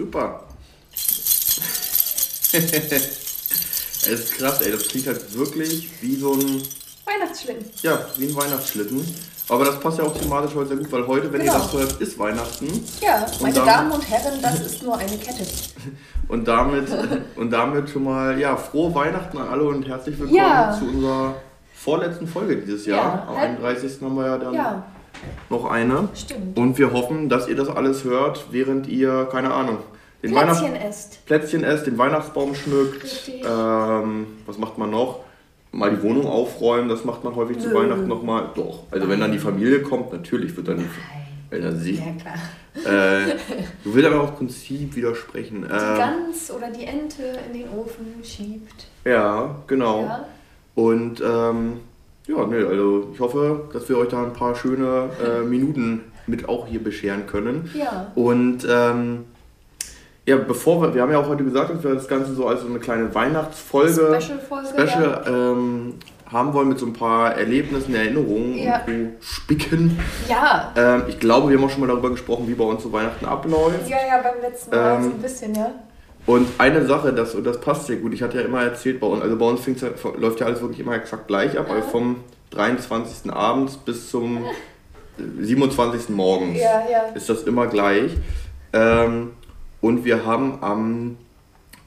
Super. Es ist krass, ey. Das klingt halt wirklich wie so ein. Weihnachtsschlitten. Ja, wie ein Weihnachtsschlitten. Aber das passt ja auch thematisch heute sehr gut, weil heute, wenn Genau. ihr das hört, ist Weihnachten. Ja, meine dann- Damen und Herren, das ist nur eine Kette. Und damit, und damit schon mal, ja, frohe Weihnachten an alle und herzlich willkommen Ja. zu unserer vorletzten Folge dieses Jahr. Ja, Am halt- 31. haben wir ja dann Ja, noch eine. stimmt. Und wir hoffen, dass ihr das alles hört, während ihr, keine Ahnung, den Plätzchen Weihnachts esst. Plätzchen esst, den Weihnachtsbaum schmückt. Ähm, was macht man noch? Mal die Wohnung aufräumen, das macht man häufig zu Nö. Weihnachten nochmal. Doch. Also wenn dann die Familie kommt, natürlich wird dann die. Wenn dann sie. Ja, klar. Äh, du willst aber auch Prinzip widersprechen. Die Ähm, Gans oder die Ente in den Ofen schiebt. ja, genau. Ja. Und ähm, ja, nee, also ich hoffe, dass wir euch da ein paar schöne äh, Minuten mit auch hier bescheren können. Ja. Und ähm, ja, bevor wir, wir haben ja auch heute gesagt, dass wir das Ganze so als so eine kleine Weihnachtsfolge Special-Folge. Special ähm, haben wollen mit so ein paar Erlebnissen, Erinnerungen Ja. und so spicken. Ja. Ähm, ich glaube, wir haben auch schon mal darüber gesprochen, wie bei uns so Weihnachten abläuft. Ja, ja, beim letzten Mal Ähm, so ein bisschen, ja. Und eine Sache, das, und das passt sehr gut, ich hatte ja immer erzählt, bei uns, also bei uns läuft ja alles wirklich immer exakt gleich ab, also vom 23. abends bis zum 27. morgens Ja, ja. ist das immer gleich. Ähm, und wir haben am,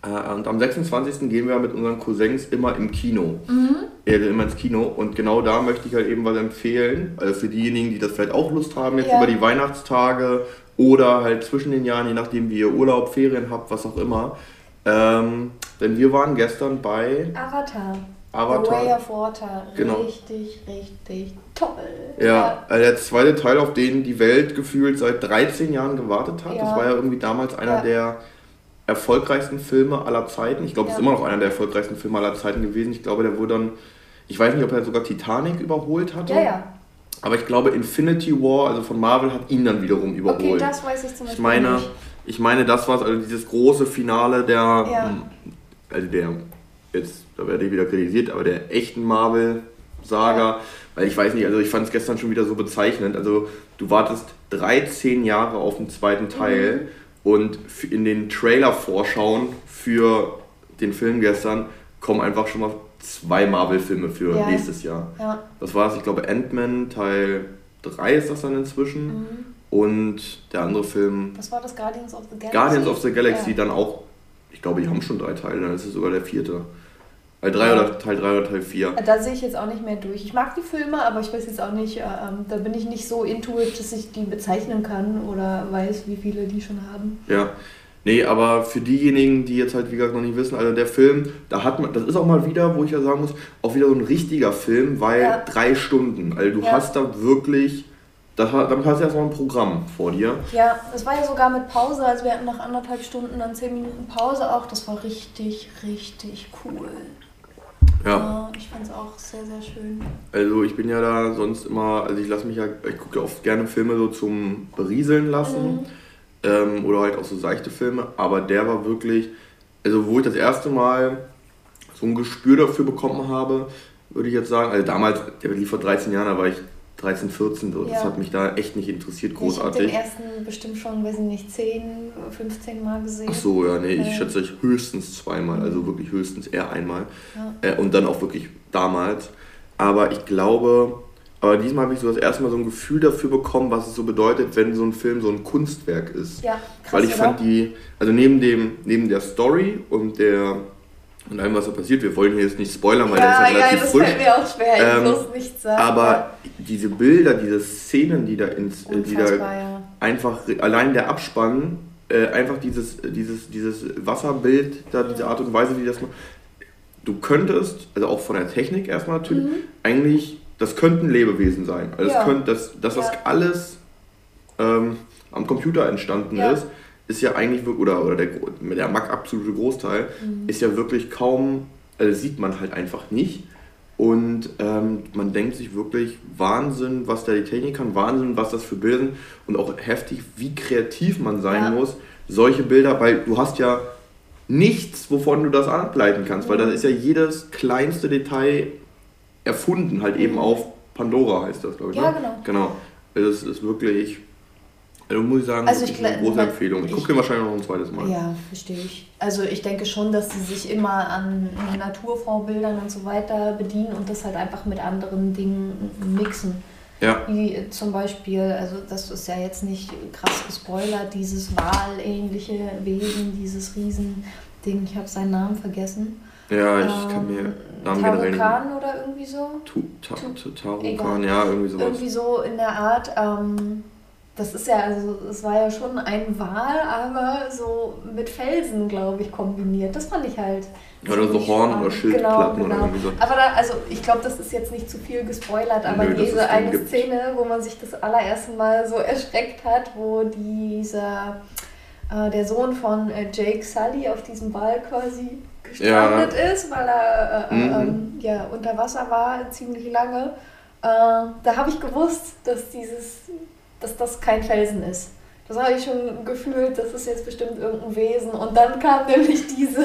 äh, und am 26. gehen wir mit unseren Cousins immer im Kino. Mhm. Ja, immer ins Kino. Und genau da möchte ich halt eben was empfehlen. Also für diejenigen, die das vielleicht auch Lust haben, jetzt Ja. über die Weihnachtstage oder halt zwischen den Jahren, je nachdem wie ihr Urlaub, Ferien habt, was auch immer. Ähm, denn wir waren gestern bei Avatar. Avatar. The Way of Water. Genau. Richtig, richtig toll. Ja, also der zweite Teil, auf den die Welt gefühlt seit 13 Jahren gewartet hat. Das Ja. war ja irgendwie damals einer Ja. der erfolgreichsten Filme aller Zeiten. Ich glaube, es ist Ja. immer noch einer der erfolgreichsten Filme aller Zeiten gewesen. Ich glaube, der wurde dann, ich weiß nicht, ob er sogar Titanic überholt hatte. Ja, ja. Aber ich glaube, Infinity War, also von Marvel, hat ihn dann wiederum überholt. Okay, das weiß ich zum ich Beispiel meine, nicht. ich meine, das war also dieses große Finale der, Ja. also der, jetzt, da werde ich wieder kritisiert, aber der echten Marvel-Saga. Ja. Weil ich weiß nicht, also ich fand es gestern schon wieder so bezeichnend. Also du wartest 13 Jahre auf den zweiten Teil Mhm. und in den Trailer-Vorschauen für den Film gestern kommen einfach schon mal zwei Marvel-Filme für Ja. nächstes Jahr. Ja. Das war es, ich glaube Ant-Man Teil 3 ist das dann inzwischen. Mhm. Und der andere Film Was war das? Guardians of the Galaxy? Guardians of the Galaxy Ja. dann auch, ich glaube, die haben schon drei Teile, dann ist es sogar der vierte. Weil drei Ja. oder Teil 3 oder Teil 4. Da sehe ich jetzt auch nicht mehr durch. Ich mag die Filme, aber ich weiß jetzt auch nicht, äh, ähm, da bin ich nicht so into it, dass ich die bezeichnen kann oder weiß, wie viele die schon haben. Ja. Nee, aber für diejenigen, die jetzt halt, wie gesagt, noch nicht wissen, also der Film, da hat man, das ist auch mal wieder, wo ich ja sagen muss, auch wieder so ein richtiger Film, weil Ja. drei Stunden, also du Ja. hast da wirklich, das, damit hast du erstmal ein Programm vor dir. Ja, es war ja sogar mit Pause, also wir hatten nach anderthalb Stunden dann zehn Minuten Pause auch. Das war richtig, richtig cool. Ja. Ja, ich fand es auch sehr, sehr schön. Also ich bin ja da sonst immer, also ich lasse mich ja, ich gucke ja oft gerne Filme so zum Berieseln lassen. Mhm. Ähm, oder halt auch so seichte Filme, aber der war wirklich, also wo ich das erste Mal so ein Gespür dafür bekommen habe, würde ich jetzt sagen, also damals, der lief vor 13 Jahren, da war ich 13, 14, so, das Ja. hat mich da echt nicht interessiert, Ich habe den großartig. ersten bestimmt schon, weiß ich nicht, 10, 15 Mal gesehen. Ach so, ja, nee, ich schätze ich höchstens zweimal, also wirklich höchstens eher einmal. Ja. Äh, und dann auch wirklich damals. Aber ich glaube, aber diesmal habe ich so das erste Mal so ein Gefühl dafür bekommen, was es so bedeutet, wenn so ein Film so ein Kunstwerk ist. Ja, krass, Weil ich oder? fand die, also neben dem, neben der Story und der und allem, was da passiert, wir wollen hier jetzt nicht spoilern, weil ja, der ist ja ja, relativ das frisch. fällt mir auch schwer, ich Ähm, muss nichts sagen. Aber diese Bilder, diese Szenen, die da ins, äh, die da ja. einfach allein der Abspann, äh, einfach dieses, dieses, dieses Wasserbild, da diese Art und Weise, wie das man. Du könntest, also auch von der Technik erstmal natürlich, eigentlich, das könnten Lebewesen sein. Also. Ja. das könnt, dass, dass das Ja. alles ähm, am Computer entstanden Ja. ist, ist ja eigentlich wirklich, oder, oder der, der mag absolute Großteil, Mhm. ist ja wirklich kaum, also sieht man halt einfach nicht. Und ähm, man denkt sich wirklich Wahnsinn, was da die Technik kann, Wahnsinn, was das für Bilder sind und auch heftig, wie kreativ man sein muss. Solche Bilder, weil du hast ja nichts, wovon du das ableiten kannst, weil das ist ja jedes kleinste Detail erfunden, halt eben auf Pandora heißt das, glaube ich. Ja, ne? genau. Genau. Also es ist wirklich Also muss ich sagen, Also ich eine große Empfehlung. Ich ich- gucke den wahrscheinlich noch ein zweites Mal. Ja, verstehe ich. Also ich denke schon, dass sie sich immer an Naturvorbildern und so weiter bedienen und das halt einfach mit anderen Dingen mixen. Ja. Wie zum Beispiel, also das ist ja jetzt nicht krass gespoilert, dieses wahlähnliche Wesen, dieses Riesending, ich habe seinen Namen vergessen. Ja, ich kann mir Ähm, Namen generell nicht. Tarokan oder irgendwie so. Tu- Ta- Ta- Tarokan, Egal. ja, irgendwie sowas. Irgendwie so in der Art. Ähm, das ist ja, also es war ja schon ein Wal, aber so mit Felsen, glaube ich, kombiniert. Das fand ich halt. Oder so Horn- oder Schildplatten genau, oder genau. irgendwie so. Aber da, also ich glaube, das ist jetzt nicht zu viel gespoilert, aber Nö, diese eine gibt. Szene, wo man sich das allererste Mal so erschreckt hat, wo dieser äh, der Sohn von äh, Jake Sully auf diesem Wal quasi gestrandet ist, weil er äh, äh, Mhm. ähm, ja, unter Wasser war ziemlich lange. Äh, da habe ich gewusst, dass dieses, dass das kein Felsen ist. Das habe ich schon gefühlt, das ist jetzt bestimmt irgendein Wesen. Und dann kam nämlich diese,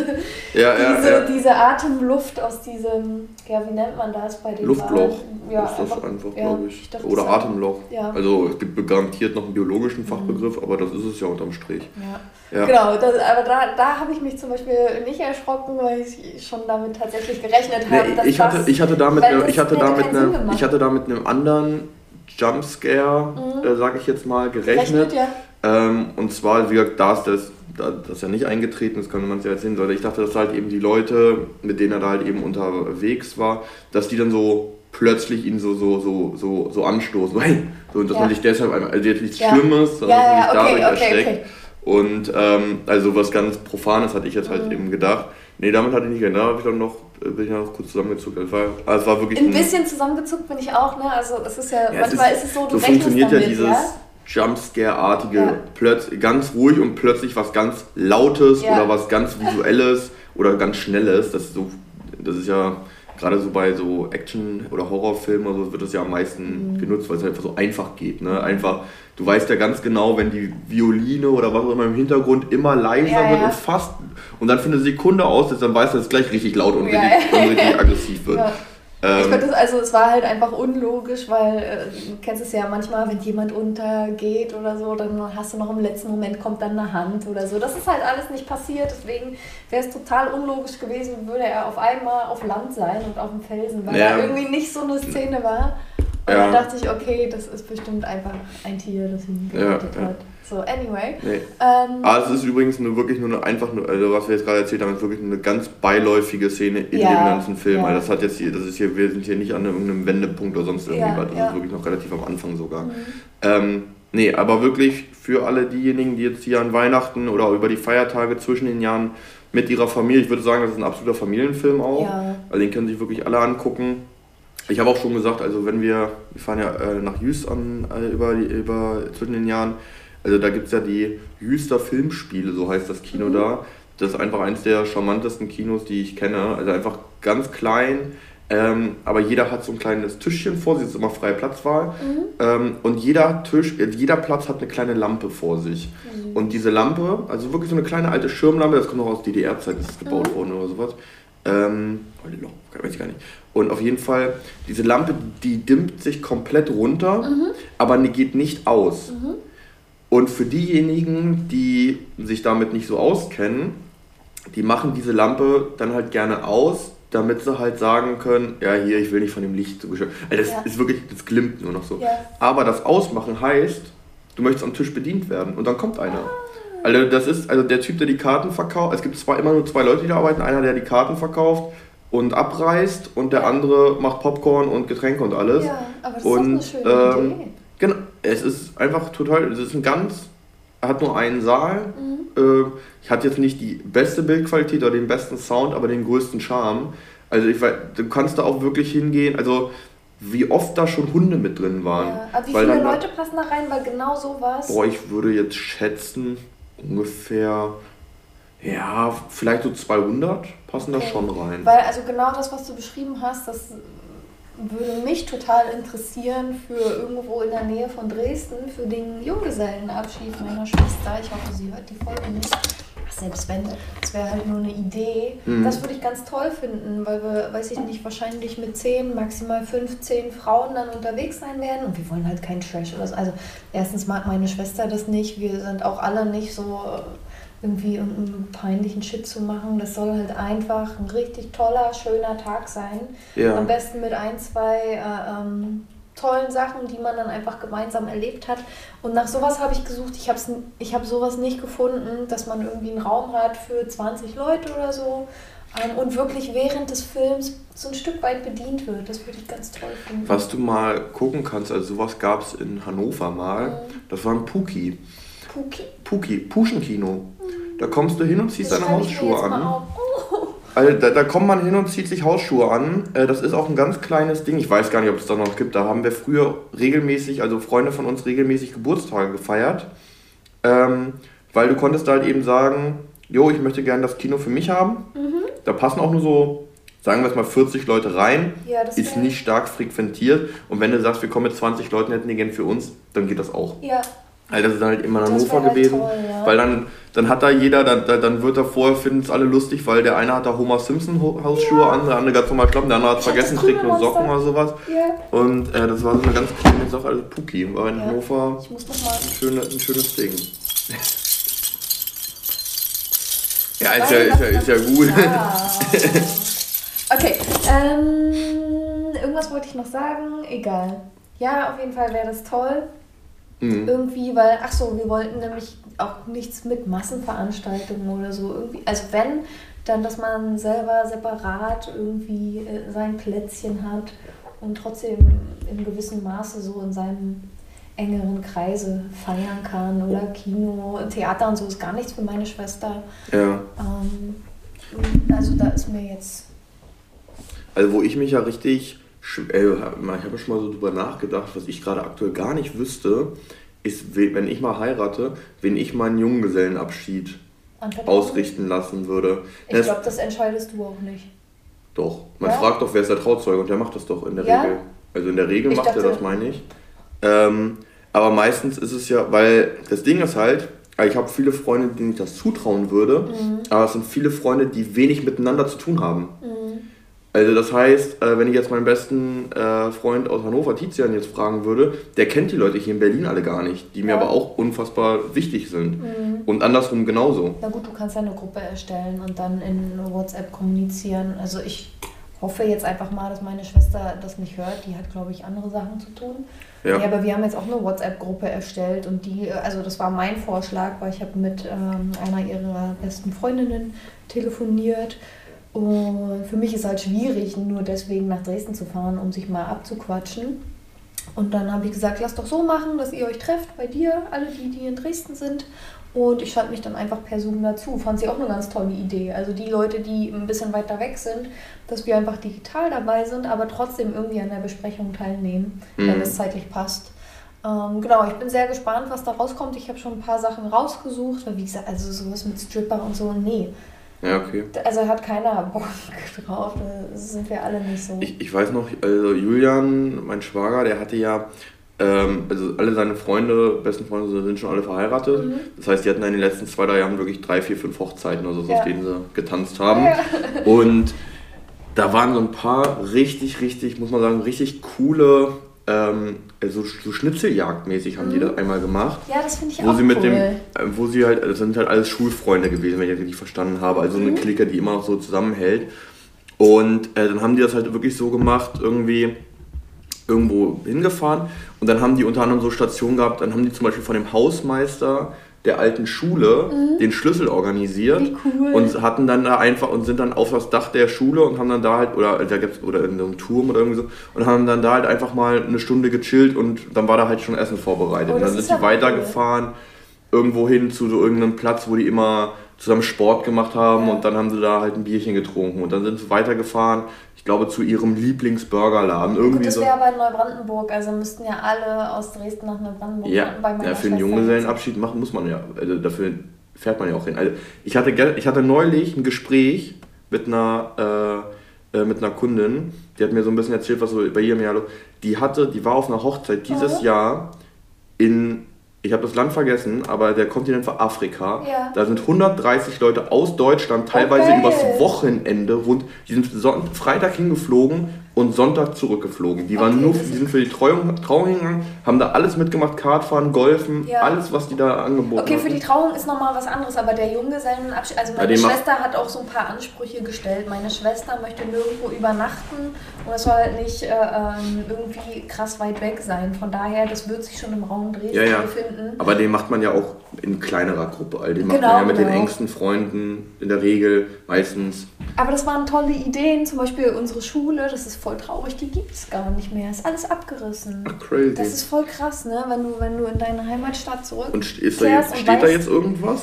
Ja, ja, diese, ja. diese Atemluft aus diesem, ja, wie nennt man das bei den Luftloch Walen? Ja, ist das einfach, ja, glaube ich. ich dachte, Oder Atemloch. Ja. Also es gibt garantiert noch einen biologischen Fachbegriff, aber das ist es ja unterm Strich. Ja. Ja. Genau, das, aber da, da habe ich mich zum Beispiel nicht erschrocken, weil ich schon damit tatsächlich gerechnet habe, Nee, dass ich, hatte, das, ich hatte damit, ne, das ich hatte damit, Sinn ne, ich hatte da mit einem anderen Jumpscare, Mhm. äh, sage ich jetzt mal, gerechnet, gerechnet. ja. Ähm, und zwar, wie gesagt, da ist das, da, das ist ja nicht eingetreten, das kann man sich ja erzählen, sondern ich dachte, dass halt eben die Leute, mit denen er da halt eben unterwegs war, dass die dann so plötzlich ihn so, so, so, so, so anstoßen. So, hey! So, und dass Ja. man sich deshalb, einmal- also jetzt nichts Ja. Schlimmes, sondern Ja, dass man sich okay, dadurch okay, erschreckt. Und ähm, also was ganz Profanes hatte ich jetzt halt Mhm. eben gedacht. Nee, damit hatte ich nicht gedacht. Da habe ich dann noch, bin ich noch kurz zusammengezuckt. Es war, also es war wirklich Ein bisschen zusammengezuckt bin ich auch, ne? Also es ist ja, Ja, es manchmal ist- ist, es so, du so rechnest funktioniert damit, ja dieses ja? Jumpscare-artige, Ja. plötz- ganz ruhig und plötzlich was ganz Lautes Ja. oder was ganz Visuelles oder ganz Schnelles. Das ist, so, das ist ja gerade so bei so Action- oder Horrorfilmen oder so wird das ja am meisten Mhm. genutzt, weil es einfach so einfach geht. Ne? Einfach, du weißt ja ganz genau, wenn die Violine oder was auch immer im Hintergrund immer leiser Ja, wird und fast und dann für eine Sekunde aus ist, dann weißt du, dass es gleich richtig laut und richtig, und richtig aggressiv wird. Ja. Ich Ähm, fand das, also es war halt einfach unlogisch, weil äh, du kennst es ja manchmal, wenn jemand untergeht oder so, dann hast du noch im letzten Moment kommt dann eine Hand oder so. Das ist halt alles nicht passiert, deswegen wäre es total unlogisch gewesen, würde er auf einmal auf Land sein und auf dem Felsen, weil Ja. da irgendwie nicht so eine Szene war. Und Ja. dann dachte ich, okay, das ist bestimmt einfach ein Tier, das ihn Ja, getötet ja. hat. So, anyway. nee. Ähm, Ah, es ist übrigens nur wirklich nur eine einfach nur, also was wir jetzt gerade erzählt haben, ist wirklich nur eine ganz beiläufige Szene in Ja, dem ganzen Film. ja. Also das hat jetzt hier, das ist hier, wir sind hier nicht an irgendeinem Wendepunkt oder sonst irgendwie, Ja, was. das ja. ist wirklich noch relativ am Anfang sogar. Mhm. Ähm, nee, aber wirklich für alle diejenigen, die jetzt hier an Weihnachten oder über die Feiertage zwischen den Jahren mit ihrer Familie, ich würde sagen, das ist ein absoluter Familienfilm auch. Ja. Also den können sich wirklich alle angucken. Ich habe auch schon gesagt, also wenn wir, wir fahren ja äh, nach Jüst an, äh, über, über zwischen den Jahren, also da gibt es ja die Jüster Filmspiele, so heißt das Kino Mhm. da. Das ist einfach eins der charmantesten Kinos, die ich kenne. Also einfach ganz klein, ähm, aber jeder hat so ein kleines Tischchen vor sich, es ist immer freie Platzwahl. Mhm. Ähm, und jeder Tisch, äh, jeder Platz hat eine kleine Lampe vor sich. Mhm. Und diese Lampe, also wirklich so eine kleine alte Schirmlampe, das kommt noch aus DDR-Zeit, ist das gebaut Mhm. worden oder sowas. Ähm, weiß ich gar nicht. Und auf jeden Fall, diese Lampe, die dimmt sich komplett runter, Mhm. aber die geht nicht aus. Und für diejenigen, die sich damit nicht so auskennen, die machen diese Lampe dann halt gerne aus, damit sie halt sagen können, ja hier, ich will nicht von dem Licht so geschützt. Also das Ja. ist wirklich, das glimmt nur noch so. Ja. Aber das Ausmachen heißt, du möchtest am Tisch bedient werden und dann kommt einer. Also das ist, also der Typ, der die Karten verkauft, es gibt zwar immer nur zwei Leute, die da arbeiten, einer, der die Karten verkauft und abreißt und der andere macht Popcorn und Getränke und alles. Ja, aber das Und, ist eine schöne ähm, Idee. Genau, es ist einfach total, es ist ein ganz, er hat nur einen Saal. Mhm. Äh, ich hatte jetzt nicht die beste Bildqualität oder den besten Sound, aber den größten Charme. Also ich weiß, du kannst da auch wirklich hingehen, also wie oft da schon Hunde mit drin waren. Ja. Aber wie Weil viele da- Leute passen da rein? Weil genau so war es. Boah, ich würde jetzt schätzen, ungefähr, ja, vielleicht so 200 passen da Okay. schon rein. Weil also genau das, was du beschrieben hast, das würde mich total interessieren für irgendwo in der Nähe von Dresden, für den Junggesellenabschied meiner Schwester. Ich hoffe, sie hört die Folge nicht. Selbst wenn, es wäre halt nur eine Idee. Mhm. Das würde ich ganz toll finden, weil wir, weiß ich nicht, wahrscheinlich mit 10, maximal 15 Frauen dann unterwegs sein werden und wir wollen halt keinen Trash oder so. Also erstens mag meine Schwester das nicht, wir sind auch alle nicht so irgendwie einen peinlichen Shit zu machen. Das soll halt einfach ein richtig toller, schöner Tag sein. Ja. Am besten mit ein, zwei äh, ähm, tollen Sachen, die man dann einfach gemeinsam erlebt hat. Und nach sowas habe ich gesucht. Ich habe ich hab sowas nicht gefunden, dass man irgendwie einen Raum hat für 20 Leute oder so. Ähm, und wirklich während des Films so ein Stück weit bedient wird. Das würde ich ganz toll finden. Was du mal gucken kannst, also sowas gab es in Hannover mal, mhm. das war ein Puki. Puki? Puki, Puschenkino. Da kommst du hin und ziehst das deine Hausschuhe an. Also da, da, kommt man hin und zieht sich Hausschuhe an. Äh, das ist auch ein ganz kleines Ding. Ich weiß gar nicht, ob es da noch gibt. Da haben wir früher regelmäßig, also Freunde von uns regelmäßig Geburtstage gefeiert. Ähm, weil du konntest da halt eben sagen, jo, ich möchte gerne das Kino für mich haben. Mhm. Da passen auch nur so, sagen wir es mal, 40 Leute rein. Ja, ist nicht stark frequentiert. Und wenn du sagst, wir kommen mit 20 Leuten, hätten die gern für uns, dann geht das auch. Ja, also das ist dann halt immer in Hannover halt gewesen. Toll, ja. Weil dann, dann hat da jeder, dann, dann wird da vorher, finden es alle lustig, weil der eine hat da Homer Simpson Hausschuhe ja. an, der andere ganz normal Schlappen, der andere hat vergessen, trägt nur Socken oder sowas. Ja. Und äh, das war so eine ganz kleine Sache, also Puki. War in Hannover ein, schöne, ein schönes Ding. ja, ist ja, ist ja, ist ja gut. okay, ähm, irgendwas wollte ich noch sagen, egal. Ja, auf jeden Fall wäre das toll. Mhm. Irgendwie, weil, ach so, wir wollten nämlich auch nichts mit Massenveranstaltungen oder so. Irgendwie, also wenn, dann, dass man selber separat irgendwie äh, sein Plätzchen hat und trotzdem in gewissem Maße so in seinem engeren Kreise feiern kann oder Kino, Theater und so ist gar nichts für meine Schwester. Ja. Ähm, also da ist mir jetzt. Also wo ich mich ja richtig äh, ich habe schon mal so drüber nachgedacht, was ich gerade aktuell gar nicht wüsste, ist, wenn ich mal heirate, wenn ich meinen Junggesellenabschied ausrichten lassen würde. Ich glaube, das entscheidest du auch nicht. Doch. Man ja? fragt doch, wer ist der Trauzeuge und der macht das doch in der ja? Regel. Also in der Regel ich macht er das, meine ich. Ähm, aber meistens ist es ja, weil das Ding ist halt, ich habe viele Freunde, denen ich das zutrauen würde, mhm. aber es sind viele Freunde, die wenig miteinander zu tun haben. Mhm. Also das heißt, äh, wenn ich jetzt meinen besten äh, Freund aus Hannover, Tizian, jetzt fragen würde, der kennt die Leute hier in Berlin alle gar nicht, die mir aber auch unfassbar wichtig sind. Mhm. Und andersrum genauso. Na gut, du kannst ja eine Gruppe erstellen und dann in WhatsApp kommunizieren. Also ich hoffe jetzt einfach mal, dass meine Schwester das nicht hört. Die hat, glaube ich, andere Sachen zu tun. Ja. ja aber wir haben jetzt auch eine WhatsApp-Gruppe erstellt und die, also das war mein Vorschlag, weil ich habe mit ähm, einer ihrer besten Freundinnen telefoniert und für mich ist halt schwierig, nur deswegen nach Dresden zu fahren, um sich mal abzuquatschen. Und dann habe ich gesagt, lass doch so machen, dass ihr euch trefft bei dir, alle die, die in Dresden sind. Und ich schalte mich dann einfach per Zoom dazu. Fand sie auch eine ganz tolle Idee. Also die Leute, die ein bisschen weiter weg sind, dass wir einfach digital dabei sind, aber trotzdem irgendwie an der Besprechung teilnehmen, mhm. wenn es zeitlich passt. Ähm, genau, ich bin sehr gespannt, was da rauskommt. Ich habe schon ein paar Sachen rausgesucht, weil wie gesagt, also sowas mit Stripper und so, nee. Ja, okay. Also hat keiner Bock drauf, das sind wir alle nicht so. Ich, ich weiß noch, also Julian, mein Schwager, der hatte ja, ähm, also alle seine Freunde, besten Freunde sind schon alle verheiratet. Mhm. Das heißt, die hatten in den letzten zwei, drei Jahren wirklich drei, vier, fünf Hochzeiten oder so, ja. auf denen sie getanzt haben. Ja. Und da waren so ein paar richtig, richtig, muss man sagen, richtig coole ähm, so, so Schnitzeljagdmäßig haben mhm. die das einmal gemacht. Ja, das finde ich wo auch sie mit cool. Dem, äh, wo sie halt, das sind halt alles Schulfreunde gewesen, wenn ich das richtig verstanden habe. Also mhm. eine Clique, die immer noch so zusammenhält. Und äh, dann haben die das halt wirklich so gemacht, irgendwie irgendwo hingefahren. Und dann haben die unter anderem so Stationen gehabt, dann haben die zum Beispiel von dem Hausmeister der alten Schule mhm. den Schlüssel organisiert cool. und hatten dann da einfach und sind dann auf das Dach der Schule und haben dann da halt oder da gibt's oder in einem Turm oder irgendwie so und haben dann da halt einfach mal eine Stunde gechillt und dann war da halt schon Essen vorbereitet. Oh, und dann sind die weitergefahren cool. Irgendwo hin zu so irgendeinem Platz, wo die immer zusammen Sport gemacht haben und dann haben sie da halt ein Bierchen getrunken und dann sind sie weitergefahren glaube, zu ihrem Lieblingsburgerladen. Irgendwie Gut, das wäre so. aber in Neubrandenburg, also müssten ja alle aus Dresden nach Neubrandenburg ja, bei meiner Ja, für einen Junggesellenabschied machen muss man ja, also dafür fährt man ja auch hin. Also ich hatte, ich hatte neulich ein Gespräch mit einer, äh, äh, mit einer Kundin, die hat mir so ein bisschen erzählt, was so bei ihrem Jahr los Die hatte, die war auf einer Hochzeit dieses oh. Jahr in ich habe das Land vergessen, aber der Kontinent war Afrika. Ja. Da sind 130 Leute aus Deutschland, teilweise geil. übers Wochenende, rund, die sind Son Freitag hingeflogen und Sonntag zurückgeflogen. Die waren Okay, nur, die sind für die Trauung, Trauung hingegangen, haben da alles mitgemacht, Kartfahren, Golfen, Ja. alles, was die da angeboten Okay, für haben. die Trauung ist nochmal was anderes, aber der Junggesellenabschied, also meine den macht- Schwester hat auch so ein paar Ansprüche gestellt. Meine Schwester möchte nirgendwo übernachten und es soll halt nicht äh, ähm, irgendwie krass weit weg sein. Von daher, das wird sich schon im Raum Dresden Ja, ja. befinden. Aber den macht man ja auch in kleinerer Gruppe. All den macht Genau, man ja mit den genau. engsten Freunden in der Regel meistens. Aber das waren tolle Ideen, zum Beispiel unsere Schule, das ist voll traurig, die gibt es gar nicht mehr. Ist alles abgerissen. Ach, crazy. Das ist voll krass, ne? Wenn du, wenn du in deine Heimatstadt zurück. Und st- ist da jetzt, steht da weißt- jetzt irgendwas?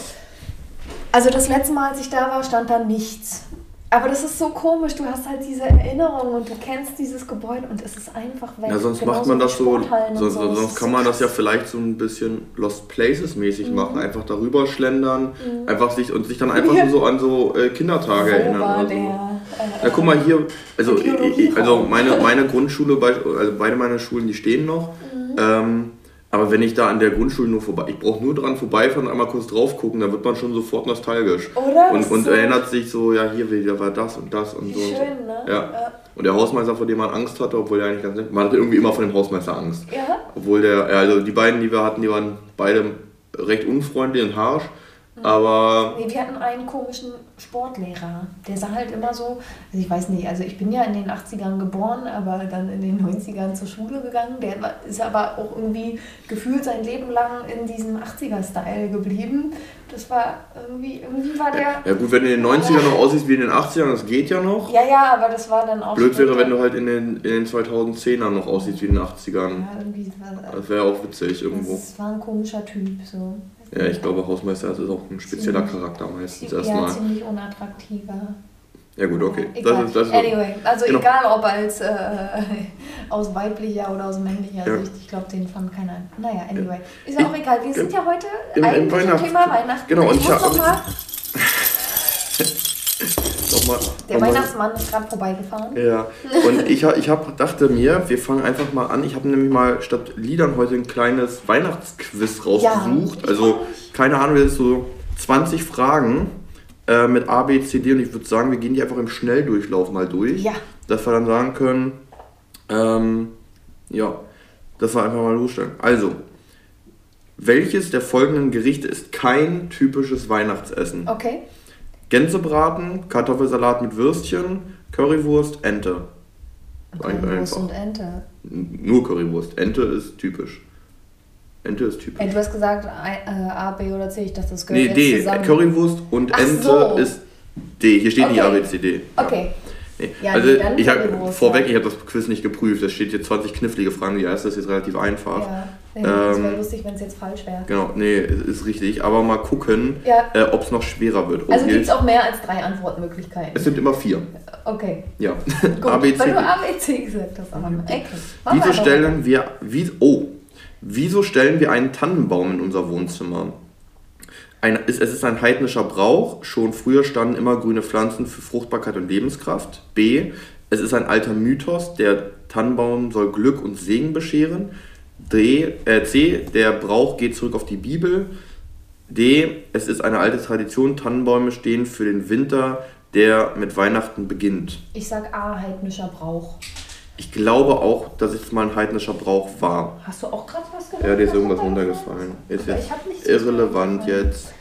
Also das letzte Mal, als ich da war, stand da nichts. Aber das ist so komisch, du hast halt diese Erinnerung und du kennst dieses Gebäude und es ist einfach weg. Ja, sonst Genauso macht man das so, sonst, so. sonst kann so man das ja vielleicht so ein bisschen Lost Places mäßig Mhm. machen, einfach darüber schlendern, einfach sich und sich dann einfach so an so äh, Kindertage Wo erinnern. war so. der? Ja, guck mal hier, also, Der also meine, meine Grundschule, also beide meine Schulen, die stehen noch. Mhm. Ähm, aber wenn ich da an der Grundschule nur vorbei, ich brauche nur dran vorbeifahren, einmal kurz drauf gucken, dann wird man schon sofort nostalgisch. Oder? Und, und so- erinnert sich so, ja hier wieder war das und das und Wie so. und schön, ne? Ja. Und der Hausmeister, vor dem man Angst hatte, obwohl er eigentlich ganz nett man hatte irgendwie immer vor dem Hausmeister Angst. Ja? Obwohl der, ja, also die beiden, die wir hatten, die waren beide recht unfreundlich und harsch. Mhm. Aber Nee, wir hatten einen komischen Sportlehrer. Der sah halt immer so, also ich weiß nicht, also ich bin ja in den 80ern geboren, aber dann in den 90ern zur Schule gegangen. Der ist aber auch irgendwie gefühlt sein Leben lang in diesem 80er-Style geblieben. Das war irgendwie, irgendwie war der. ja gut, wenn du in den 90ern noch aussiehst wie in den 80ern, das geht ja noch. Ja, ja, aber das war dann auch. Blöd wäre, wenn du halt in den, in den 2010ern noch aussiehst wie in den 80ern. Ja, irgendwie war, Das wäre auch witzig irgendwo. das war ein komischer Typ. So. Ja, ich glaube, Hausmeister ist auch ein spezieller Ziemlich- Charakter meistens Ja, erstmal. ziemlich unattraktiver. Ja gut, okay. Ja. Das ist, das ist anyway, also genau. egal ob als äh, aus weiblicher oder aus männlicher Ja. Sicht, ich glaube, den fand keiner. Naja, anyway. Ist ja auch egal. Wir sind ja heute im- eigentlich im Weihnachts- Thema Weihnachten. Genau, und ich ich muss mal, der Weihnachtsmann ist gerade vorbeigefahren. Ja, und ich, ich hab, dachte mir, wir fangen einfach mal an. Ich habe nämlich mal statt Liedern heute ein kleines Weihnachtsquiz rausgesucht. ich also, keine Ahnung, das ist so 20 Fragen äh, mit A, B, C, D. Und ich würde sagen, wir gehen die einfach im Schnelldurchlauf mal durch. Ja. Dass wir dann sagen können, ähm, ja, dass wir einfach mal losstellen. Also, welches der folgenden Gerichte ist kein typisches Weihnachtsessen? Okay. Gänsebraten, Kartoffelsalat mit Würstchen, Currywurst, Ente. Currywurst und Ente. Nur Currywurst. Ente ist typisch. Ente ist typisch. Ey, du hast gesagt I- äh, A, B oder C. Ich dachte, das Nee, gehört D. jetzt zusammen. Currywurst und Ach Ente so. ist D. Hier steht nicht Okay. A, B, C, D. Ja. Okay. Nee. Ja, also nee, ich habe vorweg, ich habe das Quiz nicht geprüft. Es steht hier 20 knifflige Fragen. Die erste ist jetzt relativ einfach. Ja. Nee, das wäre Ähm, lustig, wenn es jetzt falsch wäre. Genau, nee, ist ist richtig. Aber mal gucken, Ja. äh, ob es noch schwerer wird. Oh, Also gibt es auch mehr als drei Antwortmöglichkeiten. es sind immer vier. Okay. Ja. Gut, A, B, C, weil du A, B, C gesagt hast. Aber okay. Wieso stellen wir, wie, oh, wieso stellen wir einen Tannenbaum in unser Wohnzimmer? Ein, es, ist ein heidnischer Brauch. Schon früher standen immer grüne Pflanzen für Fruchtbarkeit und Lebenskraft. B. Es ist ein alter Mythos. Der Tannenbaum soll Glück und Segen bescheren. D, äh, C. Der Brauch geht zurück auf die Bibel. D. Es ist eine alte Tradition. Tannenbäume stehen für den Winter, der mit Weihnachten beginnt. Ich sag A, heidnischer Brauch. Ich glaube auch, dass es mal ein heidnischer Brauch war. Hast du auch gerade was gehört? Ja, dir ist was irgendwas runtergefallen. Ist jetzt irrelevant jetzt.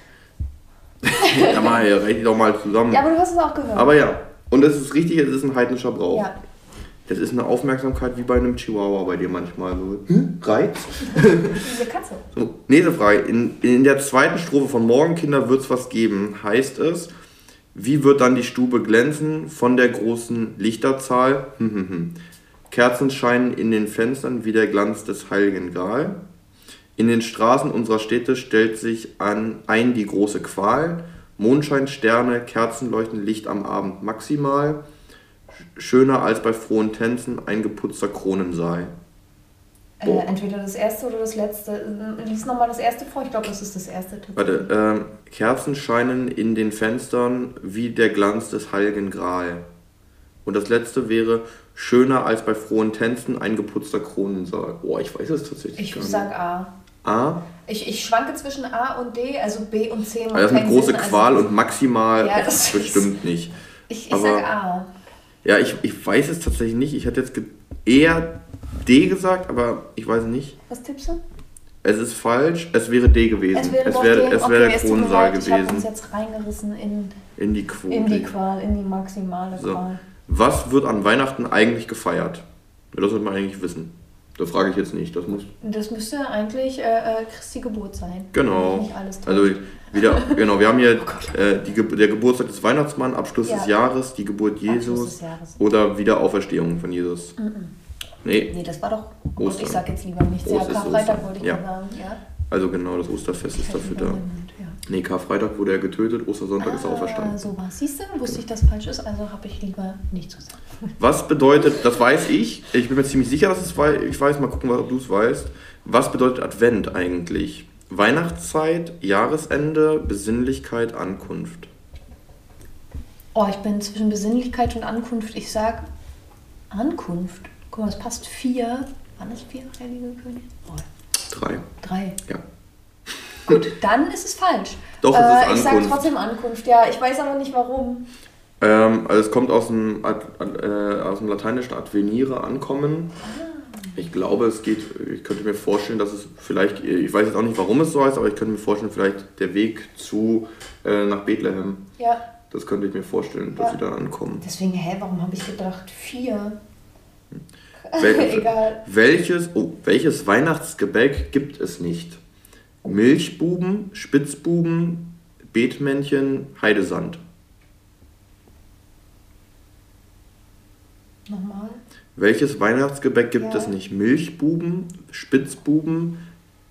ja, mal, rechne doch mal zusammen. Ja, aber du hast es auch gehört. Aber ja, und es ist richtig, es ist ein heidnischer Brauch. ja. Das ist eine Aufmerksamkeit wie bei einem Chihuahua bei dir manchmal. So, hm, Reiz? Diese Katze. So, nächste Frage. In, in der zweiten Strophe von Morgen, Kinder, wird's was geben, heißt es, wie wird dann die Stube glänzen von der großen Lichterzahl? Hm, hm, hm. Kerzen scheinen in den Fenstern wie der Glanz des heiligen Gral. In den Straßen unserer Städte stellt sich an, ein die große Qual. Mondschein, Sterne, Kerzen leuchten Licht am Abend maximal. Schöner als bei frohen Tänzen ein geputzter Kronensaal. Äh, entweder das erste oder das letzte. Lies nochmal das erste vor. Ich glaube, das ist das erste. Warte, ähm, Kerzen scheinen in den Fenstern wie der Glanz des heiligen Gral. Und das letzte wäre schöner als bei frohen Tänzen ein geputzter Kronensaal. Boah, ich weiß es tatsächlich Ich gar nicht. sag A. A. Ich, ich schwanke zwischen A und D, also B und C. Also das ist eine große Sinn. Also Qual also, und maximal ja, das bestimmt nicht. Ich, ich sage A. Ja, ich, ich weiß es tatsächlich nicht. Ich hätte jetzt eher D gesagt, aber ich weiß nicht. Was tippst du? Es ist falsch, es wäre D gewesen. Es wäre, es wäre, es wäre okay, der Kronensaal gewesen. Ich habe uns jetzt reingerissen in, in die Quote. In die Qual, in die maximale so. Qual. Was wird an Weihnachten eigentlich gefeiert? Das sollte man eigentlich wissen. Das frage ich jetzt nicht. Das, muss das müsste eigentlich äh, äh Christi Geburt sein. Genau. also wieder, genau, wir haben hier oh äh, die, der Geburtstag des Weihnachtsmanns, Abschluss ja. des Jahres, die Geburt Jesus oder Wiederauferstehung von Jesus. -mm. Nee. Nee, das war doch. Ostern. ich sag jetzt lieber nichts. Ja, Karfreitag wollte ich ja. sagen. Ja. Also genau, das Osterfest ist dafür da. Ja. Nee, Karfreitag wurde er getötet, Ostersonntag ah, ist er auferstanden. So was. Siehst du, wusste ich, dass falsch ist, also habe ich lieber nicht zu sagen. Was bedeutet, das weiß ich, ich bin mir ziemlich sicher, dass es weiß, ich weiß, mal gucken, ob du es weißt. Was bedeutet Advent eigentlich? Weihnachtszeit, Jahresende, Besinnlichkeit, Ankunft. Oh, ich bin zwischen Besinnlichkeit und Ankunft. Ich sag Ankunft. Guck mal, es passt vier. Waren das vier Heilige Könige? Oh. Drei. Drei. Ja. Gut, dann ist es falsch. Doch, es ist äh, Ankunft. Ich sage trotzdem Ankunft, ja. Ich weiß aber nicht warum. Ähm, also es kommt aus dem, äh, aus dem lateinischen advenire, ankommen. Ah. Ich glaube, es geht, ich könnte mir vorstellen, dass es vielleicht, ich weiß jetzt auch nicht, warum es so heißt, aber ich könnte mir vorstellen, vielleicht der Weg zu äh, nach Bethlehem. Ja. Das könnte ich mir vorstellen, dass ja. sie da ankommen. Deswegen, hä, warum habe ich gedacht vier? Wel Egal. Welches, oh, welches Weihnachtsgebäck gibt es nicht? Milchbuben, Spitzbuben, Beetmännchen, Heidesand. Nochmal? Welches Weihnachtsgebäck gibt ja. es nicht? Milchbuben, Spitzbuben,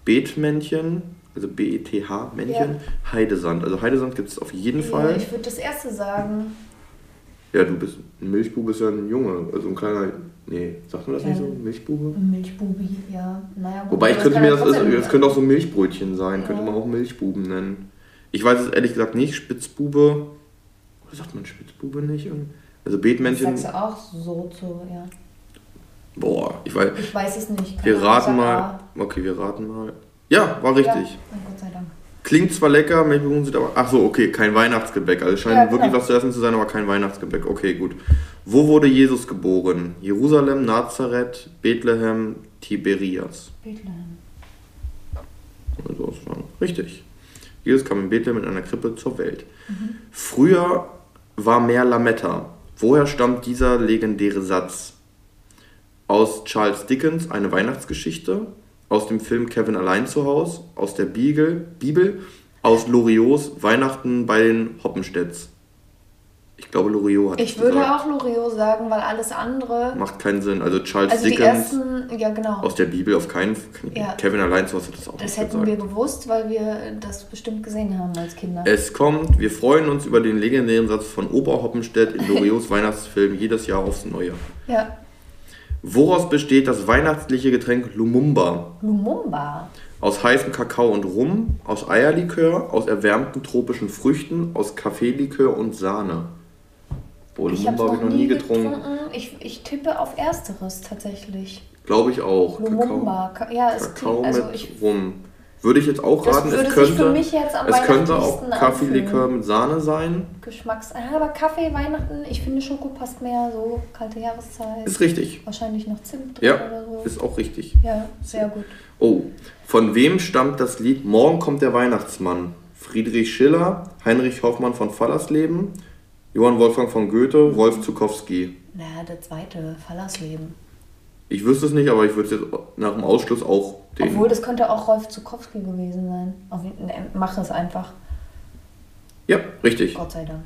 Beetmännchen, also B-E-T-H-Männchen, ja. Heidesand. Also Heidesand gibt es auf jeden ja, Fall. Ich würde das erste sagen. Ja, du bist. Ein Milchbube ist ja ein Junge, also ein kleiner. Nee, sagt man das nicht so? Milchbube? Milchbube, ja. Naja, gut, Wobei ich könnte mir das. Also, das könnte auch so Milchbrötchen sein, ja. könnte man auch Milchbuben nennen. Ich weiß es ehrlich gesagt nicht. Spitzbube. Oder sagt man Spitzbube nicht? Also Beetmännchen. Das sagst du auch so zu, ja. Boah, ich weiß. Ich weiß es nicht. Keine wir raten mal. Okay, wir raten mal. Ja, war richtig. Ja, Gott sei Dank. Klingt zwar lecker, Milchbuben sind aber. Ach so, okay, kein Weihnachtsgebäck. Also scheint ja, wirklich was zu essen zu sein, aber kein Weihnachtsgebäck. Okay, gut. Wo wurde Jesus geboren? Jerusalem, Nazareth, Bethlehem, Tiberias. Bethlehem. Also, richtig. Jesus kam in Bethlehem in einer Krippe zur Welt. Mhm. Früher war mehr Lametta. Woher stammt dieser legendäre Satz? Aus Charles Dickens, eine Weihnachtsgeschichte, aus dem Film Kevin allein zu Hause, aus der Bibel, Bibel aus Loriots Weihnachten bei den Hoppenstedts. Ich glaube, Loriot hat Ich würde gesagt. auch Loriot sagen, weil alles andere. Macht keinen Sinn. Also Charles also Dickens. Ersten, ja, genau. Aus der Bibel auf keinen Fall. Ja. Kevin allein zu Hause hat das auch Das hätten gesagt. wir gewusst, weil wir das bestimmt gesehen haben als Kinder. Es kommt, wir freuen uns über den legendären Satz von Oberhoppenstedt in Loriots Weihnachtsfilm jedes Jahr aufs Neue. Ja. Woraus besteht das weihnachtliche Getränk Lumumba? Lumumba. Aus heißem Kakao und Rum, aus Eierlikör, aus erwärmten tropischen Früchten, aus Kaffeelikör und Sahne. Boah, Lumumba habe ich noch nie getrunken. getrunken. Ich, ich tippe auf Ersteres tatsächlich. Glaube ich auch. Lumumba. Kakao, ja, es Kakao klingt, also mit ich, Rum. Würde ich jetzt auch raten, es könnte, es könnte auch Kaffeelikör mit Sahne sein. Geschmacks. aber Kaffee, Weihnachten, ich finde Schoko passt mehr so, kalte Jahreszeit. Ist richtig. Wahrscheinlich noch Zimt drin ja, oder so. Ist auch richtig. Ja, sehr gut. Oh, von wem stammt das Lied Morgen kommt der Weihnachtsmann? Friedrich Schiller, Heinrich Hoffmann von Fallersleben, Johann Wolfgang von Goethe, Rolf Zukowski. Naja, der zweite, Fallersleben. Ich wüsste es nicht, aber ich würde es jetzt nach dem Ausschluss auch den. Obwohl, das könnte auch Rolf Zukowski gewesen sein. Ne, mach es einfach. Ja, richtig. Gott sei Dank.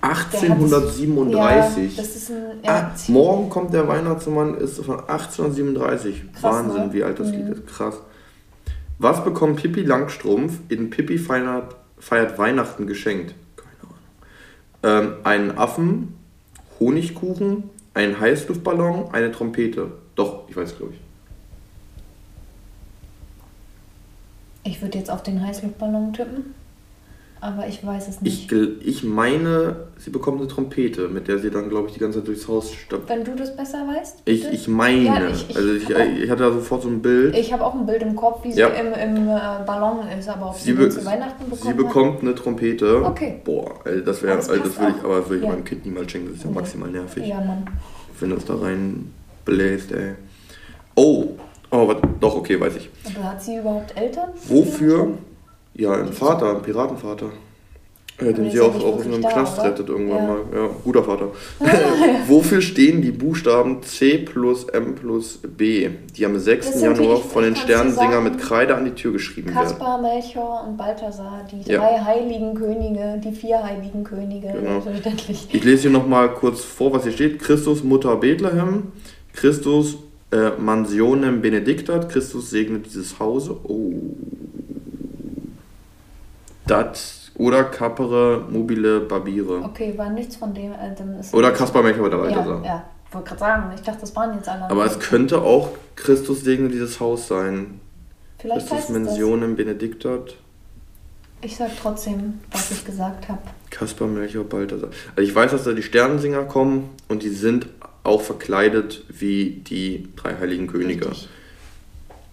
1837. Ja, das ist ein, ja, ah, morgen kommt der Weihnachtsmann, ist von 1837. Krass, Wahnsinn, ne? wie alt das mhm. Lied ist. Krass. Was bekommt Pippi Langstrumpf in Pippi feiert, feiert Weihnachten geschenkt? Keine Ahnung. Ähm, einen Affen, Honigkuchen, einen Heißluftballon, eine Trompete. Doch, ich weiß, glaube ich. Ich würde jetzt auf den Heißluftballon tippen. Aber ich weiß es nicht. Ich, ich meine, sie bekommt eine Trompete, mit der sie dann, glaube ich, die ganze Zeit durchs Haus stapft. Wenn du das besser weißt? Ich, ich meine, Ja, ich- ich also ich, ich hatte da sofort so ein Bild. Ich habe auch ein Bild im Kopf, wie sie Ja. im, im äh, Ballon ist, aber ob Sie sie, den zu Weihnachten bekommt. Sie bekommt eine Trompete. Okay. Boah, also das wäre, Das also das würde ich, aber würde ich Ja. meinem Kind niemals schenken. Das ist ja maximal nervig, Ja, Mann. wenn das da rein bläst, ey. Oh, oh, was, doch, okay, weiß ich. Aber hat sie überhaupt Eltern? Wofür? Ja, ein Vater, ein Piratenvater. Äh, den sie auch, auch wirklich einem da, Knast oder? rettet irgendwann Ja. mal. Ja, guter Vater. Wofür stehen die Buchstaben C plus M plus B, die am 6. Das sind die- Januar von den Sternensinger mit Kreide an die Tür geschrieben werden? Kaspar, Melchior und Balthasar, die Ja. drei heiligen Könige, die vier heiligen Könige, Genau. Ich lese hier nochmal kurz vor, was hier steht. Christus Mutter Bethlehem, Christus äh, Mansionem Benedictat, Christus segnet dieses Hause. Oh. Dat oder Capere mobile Babire. Okay, war nichts von dem. Äh, dann ist Oder Kaspar Melchior der Ja, Balthasar. ja. Wollte gerade sagen, ich dachte, das waren jetzt alle. Aber es könnte auch Christus segnet dieses Haus sein. Vielleicht Christus heißt es das. Mansionem Benedictat, Ich sag trotzdem, was ich gesagt habe. Kaspar Melchior Balthasar. Also ich weiß, dass da die Sternensinger kommen und die sind auch verkleidet wie die drei heiligen Könige. Richtig.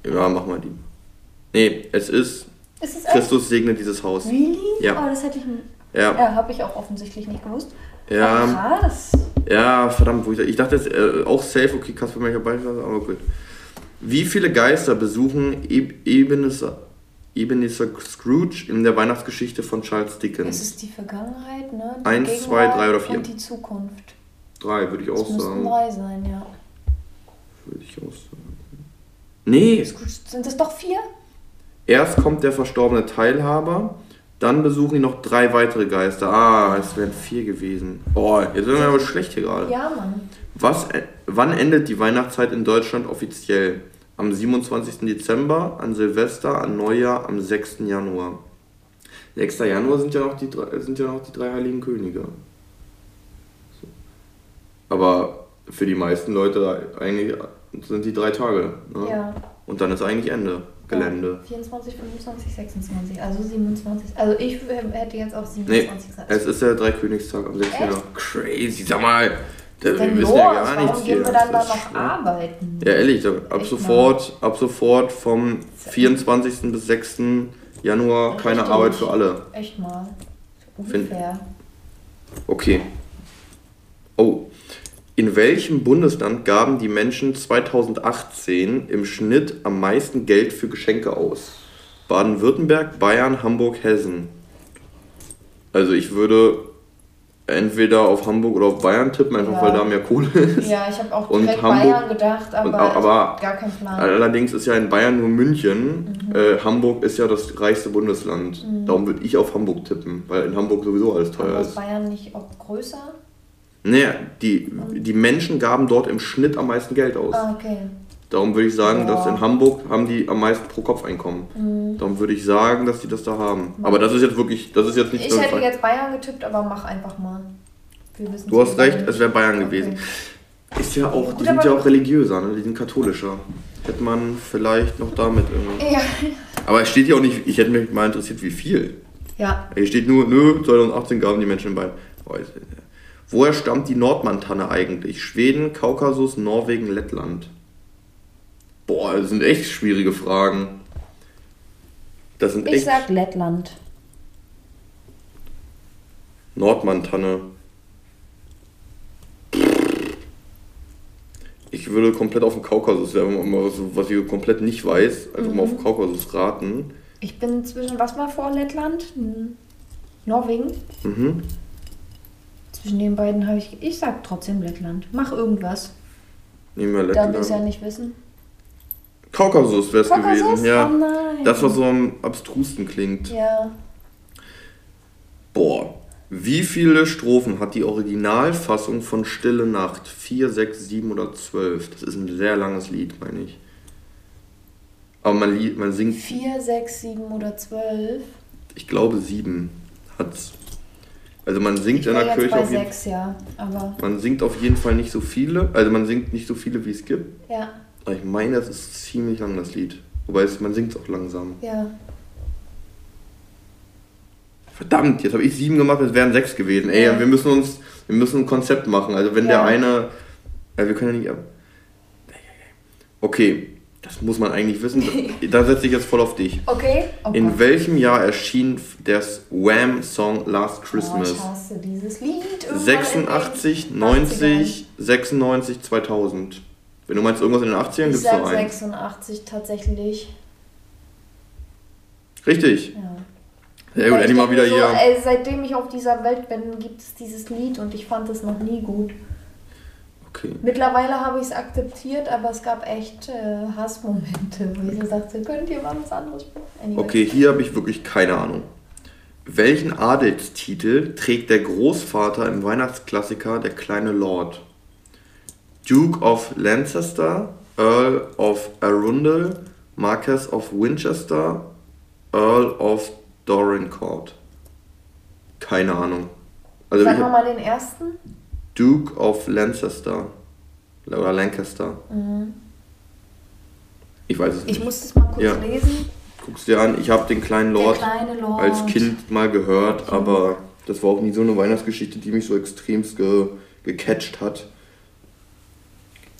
Ja, mach mal die. Nee, es ist Ist es echt? Christus segnet dieses Haus. Really? Ja. Oh, das hätte ich. Ja, Ja, habe ich auch offensichtlich nicht gewusst. ja, Aber krass. ja, verdammt, wo ich, ich dachte jetzt äh, auch safe, okay, Kaspar Melchior Balthasar, aber gut. Wie viele Geister besuchen e Ebenezer, Ebenezer Scrooge in der Weihnachtsgeschichte von Charles Es Dickens? ist die Vergangenheit, ne? Die Eins, Gegenwart zwei, drei oder vier. Und die Zukunft. Drei, würde ich Es auch müssten sagen. drei sein, ja. Würde ich auch sagen. Nee, Sind es doch vier? erst kommt der verstorbene Teilhaber, dann besuchen die noch drei weitere Geister. Ah, es wären vier gewesen. Oh, jetzt sind wir aber schlecht hier gerade. Ja, Mann. Was, äh, wann endet die Weihnachtszeit in Deutschland offiziell? Am 27. Dezember, an Silvester, an Neujahr, am 6. Januar. 6. Januar sind ja noch die sind ja noch die drei Heiligen Könige. Aber für die meisten Leute eigentlich sind die drei Tage. Ne? Ja. Und dann ist eigentlich Ende. Gelände. Ja, 24, 25, 26. Also 27. Also ich hätte jetzt auch Nee, 27 gesagt. es ist der Dreikönigstag am 6. Echt? Januar. Crazy, sag mal. Da, wir wissen ja gar warum nichts gehen hier. wir dann da noch arbeiten? Ja, ehrlich, ab Echt sofort, ab sofort vom 24. bis 6. Januar keine Richtig. Arbeit für alle. Echt mal. Unfair. Okay. Oh. In welchem Bundesland gaben die Menschen 2018 im Schnitt am meisten Geld für Geschenke aus? Baden-Württemberg, Bayern, Hamburg, Hessen. Also ich würde entweder auf Hamburg oder auf Bayern tippen, einfach Ja. weil da mehr Kohle ist. Ja, ich habe auch Und direkt Hamburg- Bayern gedacht, aber, und- aber- gar kein Plan. Allerdings ist ja in Bayern nur München. Äh, Hamburg ist ja das reichste Bundesland. Darum würde ich auf Hamburg tippen, weil in Hamburg sowieso alles teuer aber ist ist. Bayern nicht auch größer? Naja, die, die Menschen gaben dort im Schnitt am meisten Geld aus. Ah, okay. Darum würde ich sagen, dass Ja. in Hamburg haben die am meisten pro Kopf Einkommen. Darum würde ich sagen, dass die das da haben. Aber das ist jetzt wirklich, das ist jetzt nicht Ich hätte Fall. jetzt Bayern getippt, aber mach einfach mal. Wir Du hast recht, es wäre Bayern Okay. gewesen. Ist ja auch, die Gut, sind aber- ja auch religiöser, ne? die sind katholischer. Hätte man vielleicht noch damit irgendwie. Ja. Aber es steht ja auch nicht, ich hätte mich mal interessiert, wie viel. ja. Hier steht nur, nö, 2018 gaben die Menschen in Bayern. Oh, Woher stammt die Nordmantanne eigentlich? Schweden, Kaukasus, Norwegen, Lettland. Boah, das sind echt schwierige Fragen. Das sind Ich echt sag Lettland. Nordmantanne. Ich würde komplett auf den Kaukasus mal was, ich komplett nicht weiß, einfach mal auf den Kaukasus raten. Ich bin zwischen, was war vor Lettland? Hm. Norwegen. Mhm. Zwischen den beiden habe ich. Ich sag trotzdem Lettland. Mach irgendwas. Nehmen wir Da wir es ja Lettland. nicht wissen. Kaukasus wäre es gewesen, ja. Oh nein. Das, was so am abstrusten klingt. Ja. Boah, wie viele Strophen hat die Originalfassung von Stille Nacht? 4, 6, 7 oder 12? Das ist ein sehr langes Lied, meine ich. Aber man, man singt, 4, 6, 7 oder 12. ich glaube, 7 hat's. Also man singt Ich in der Kirche auf jeden 6, ja. Aber Man singt auf jeden Fall nicht so viele. Also man singt nicht so viele, wie es gibt. ja, Aber ich meine, das ist ziemlich lang, das Lied. Wobei es, man singt auch langsam. ja. Verdammt, jetzt habe ich sieben gemacht, es wären sechs gewesen. Ey, Ja. wir müssen uns, wir müssen ein Konzept machen. Also wenn der Ja. eine, ja, wir können ja nicht. Okay, das muss man eigentlich wissen. Da setze ich jetzt voll auf dich. Okay? Oh In Gott. welchem Jahr erschien der Wham-Song Last Oh, Christmas? ich hasse dieses Lied. Irgendwann 86, in den 90, 96, 2000. Wenn du meinst irgendwas in den 80ern, 80ern. gibt es nur einen. 86 tatsächlich. Richtig. Ja. Sehr gut, endlich mal wieder so, hier. Ey, seitdem ich auf dieser Welt bin, gibt es dieses Lied und ich fand es noch nie gut. Okay. Mittlerweile habe ich es akzeptiert, aber es gab echt äh, Hassmomente, wo ich so sagte, könnt ihr mal was anderes spielen? Anyway. Okay, hier habe ich wirklich keine Ahnung. Welchen Adelstitel trägt der Großvater im Weihnachtsklassiker Der kleine Lord? Duke of Lancaster, Earl of Arundel, Marquess of Winchester, Earl of Dorincourt. Keine Ahnung. Also Sag ich, nochmal den ersten. Duke of Lancaster. Oder Lancaster. Ich weiß es nicht. Ich muss das mal kurz Ja. lesen. Guck's dir an. Ich habe den kleinen Lord kleine Lord. als Kind mal gehört, aber das war auch nie so eine Weihnachtsgeschichte, die mich so extremst ge gecatcht hat.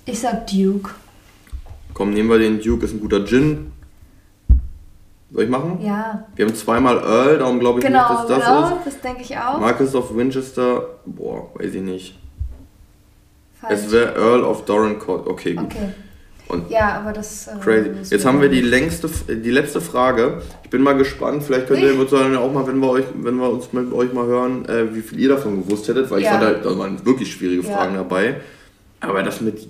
Ich sag Duke. Komm, nehmen wir den Duke, ist ein guter Gin. Soll ich machen? Ja. Wir haben zweimal Earl, darum glaube ich Genau, nicht, dass das genau, ist. das denke ich auch. Marcus of Winchester, boah, weiß ich nicht. Falsch. Es wäre Earl of Dorincourt. Okay, gut. Okay. Und Ja, aber das. äh, Crazy. Jetzt haben wir die längste, die letzte Frage. Ich bin mal gespannt. Vielleicht könnt ihr uns dann auch mal, wenn wir euch, wenn wir uns mit euch mal hören, äh, wie viel ihr davon gewusst hättet, weil ich Ja. fand halt, da waren wirklich schwierige Ja. Fragen dabei. Aber das mit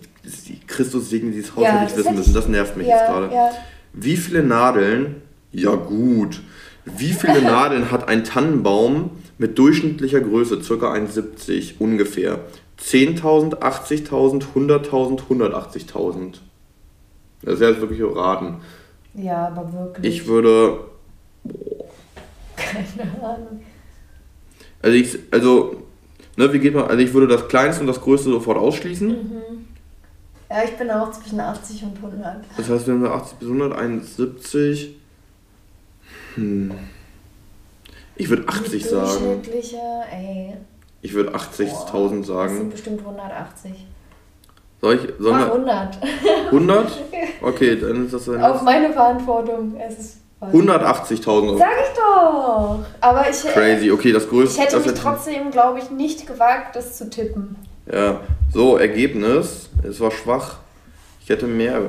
die Christus segne dieses Haus Ja, hätte ich wissen müssen. ich- Das nervt mich jetzt gerade. Wie viele Nadeln? Ja gut. Wie viele Nadeln hat ein Tannenbaum mit durchschnittlicher Größe, ca. 1,70 ungefähr? 10.000, 80.000, 100.000, 180.000. Das ist ja jetzt wirklich raten. Ja, aber wirklich. Ich würde. Keine Ahnung. Also ich. Also. Ne, wie geht man? Also ich würde das kleinste und das größte sofort ausschließen. Mhm. Ja, ich bin auch zwischen 80 und 100. Das heißt, wenn wir 80 bis 100, 1,70. Hm. Ich würde 80 sagen. Durchschnittlicher, ey. Ich würde 80.000 Das sind sagen. bestimmt 180. Soll ich. Sollen Mach wir 100. 100? Okay, dann ist das dann. Auf meine Verantwortung. Es ist falsch. 180.000 Euro. Sag ich doch. Aber ich, Crazy. Okay, das größte. ich hätte mich trotzdem, glaube ich, nicht gewagt, das zu tippen. Ja, so, Ergebnis. Es war schwach. Ich hätte mehr.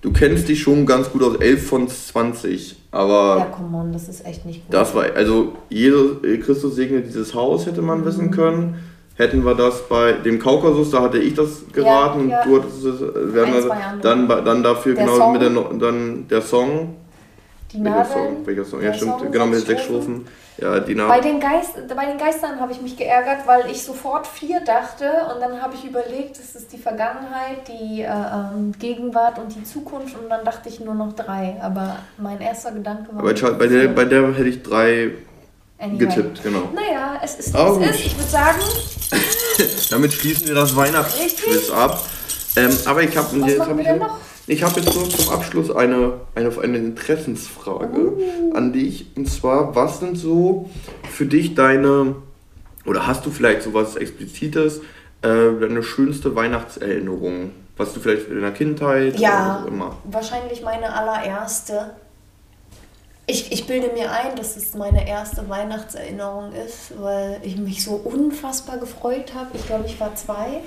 Du kennst dich schon ganz gut aus. 11 von 20. Aber Ja, come on, das ist echt nicht gut. das war. Also, jede, Christus segnet dieses Haus, hätte man wissen können. Hätten wir das bei dem Kaukasus, da hatte ich das geraten ja. und du hattest es. äh, Wir Ein, dann, dann dafür Der genau Song? mit der dann der Song. Die Welcher Song? Nadeln. Welcher Song? Ja, stimmt. Song, genau, mit den sechs sechs Strophen. Ja, die Bei den, Geist, bei den Geistern habe ich mich geärgert, weil ich sofort vier dachte und dann habe ich überlegt, es ist die Vergangenheit, die äh, ähm, Gegenwart und die Zukunft und dann dachte ich nur noch drei. Aber mein erster Gedanke war. Aber schau, bei der, bei der hätte ich drei Anyway. getippt, genau. Naja, es ist, Oh, es ist. Ich würde sagen, Damit schließen wir das Weihnachtsquiz ab. Ähm, aber ich habe Was jetzt machen hab wir ich, denn noch? Ich habe jetzt so zum Abschluss eine, eine, eine Interessensfrage Oh. an dich. Und zwar, was sind so für dich deine, oder hast du vielleicht so was Explizites, äh, deine schönste Weihnachtserinnerung? Was du vielleicht in deiner Kindheit Ja. oder was auch immer. wahrscheinlich meine allererste. Ich, ich bilde mir ein, dass es meine erste Weihnachtserinnerung ist, weil ich mich so unfassbar gefreut habe. Ich glaube, ich war zwei.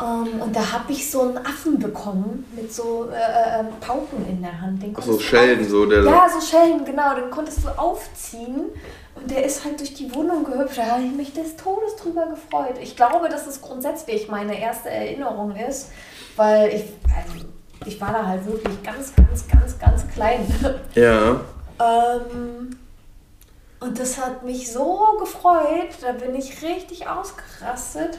Ähm, und da habe ich so einen Affen bekommen mit so äh, äh, Pauken in der Hand. Den so, Schellen, so der. Ja, so Schellen, genau. Den konntest du aufziehen und der ist halt durch die Wohnung gehüpft. Da habe ich mich des Todes drüber gefreut. Ich glaube, dass es grundsätzlich meine erste Erinnerung ist, weil ich, also, ich war da halt wirklich ganz, ganz, ganz, ganz klein. Ja. ähm, und das hat mich so gefreut. Da bin ich richtig ausgerastet.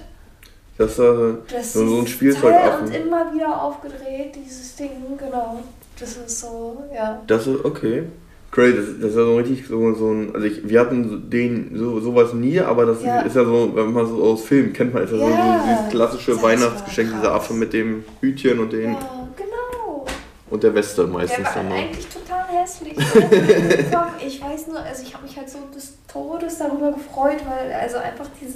Das ist äh, Das so, so ein ist Spielzeugaffen. Und immer wieder aufgedreht, dieses Ding, genau. Das ist so, ja. Das ist okay. Crazy, das, das ist ja so richtig so, so ein. Also ich, wir hatten den so, sowas nie, aber das Ja. ist ja so, wenn man so aus Filmen kennt man, ist ja, so, Ja, so dieses klassische das war Weihnachtsgeschenk, dieser. Affe mit dem Hütchen und den Ja, genau. und der Weste Der meistens war dann noch. eigentlich total hässlich. ich weiß nur, also ich habe mich halt so des Todes darüber gefreut, weil also einfach dieses,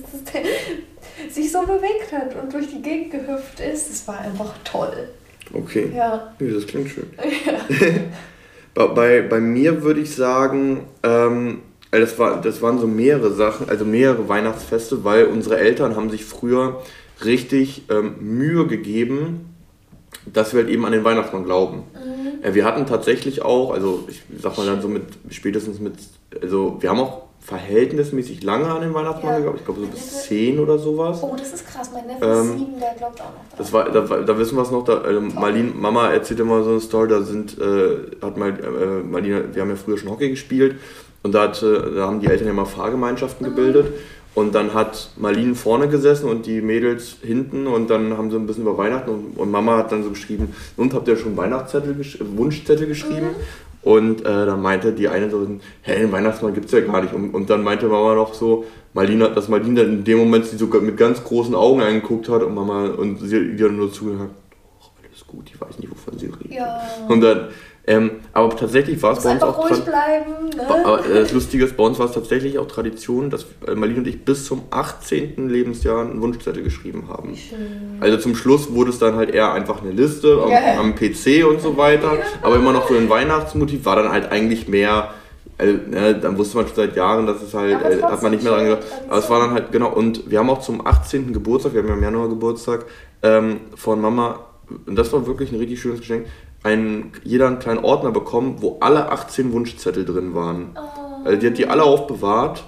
sich so bewegt hat und durch die Gegend gehüpft ist. Das war einfach toll. Okay. Ja. ja das klingt schön. Ja. bei, bei mir würde ich sagen, ähm, das, war, das waren so mehrere Sachen, also mehrere Weihnachtsfeste, weil unsere Eltern haben sich früher richtig ähm, Mühe gegeben, dass wir halt eben an den Weihnachtsmann glauben. Mhm. Äh, wir hatten tatsächlich auch, also ich sag mal dann so mit, spätestens mit, also wir haben auch verhältnismäßig lange an den Weihnachtsmann ja. geglaubt. Ich glaube so bis zehn oder sowas. Oh, das ist krass. Mein Neffe ähm, ist sieben, der glaubt auch noch Das war, da, da wissen wir es noch. Da, also Marlene, Mama erzählt immer so eine Story, da sind, äh, hat mal, äh, Marlene, wir haben ja früher schon Hockey gespielt und da, hat, da haben die Eltern ja mal Fahrgemeinschaften mhm. gebildet. Und dann hat Marlene vorne gesessen und die Mädels hinten und dann haben sie ein bisschen über Weihnachten und, und Mama hat dann so geschrieben, und habt ihr schon Weihnachtszettel, Wunschzettel geschrieben? Mhm. Und äh, dann meinte die eine so, hä, den Weihnachtsmann gibt es ja gar nicht. Und, und dann meinte Mama noch so, Marlene, dass Marlene dann in dem Moment sie sogar mit ganz großen Augen eingeguckt hat und Mama und sie ihr nur zugehört, alles gut, ich weiß nicht, wovon sie reden. Ja. Und dann ähm, aber tatsächlich war es bei uns auch. Ruhig bleiben, ne? Aber äh, das Lustige ist, bei uns war es tatsächlich auch Tradition, dass äh, Marlene und ich bis zum 18. Lebensjahr einen Wunschzettel geschrieben haben. Schön. Also zum Schluss wurde es dann halt eher einfach eine Liste am, am, PC und so weiter. Aber immer noch so ein Weihnachtsmotiv war dann halt eigentlich mehr. Also, ne, dann wusste man schon seit Jahren, dass es halt, äh, hat man nicht mehr dran gedacht. Aber es war dann halt, genau, und wir haben auch zum 18. Geburtstag, wir haben ja im Januar Geburtstag, ähm, von Mama, und das war wirklich ein richtig schönes Geschenk, ein, jeder einen kleinen Ordner bekommen, wo alle 18 Wunschzettel drin waren. Oh. Also die hat die alle aufbewahrt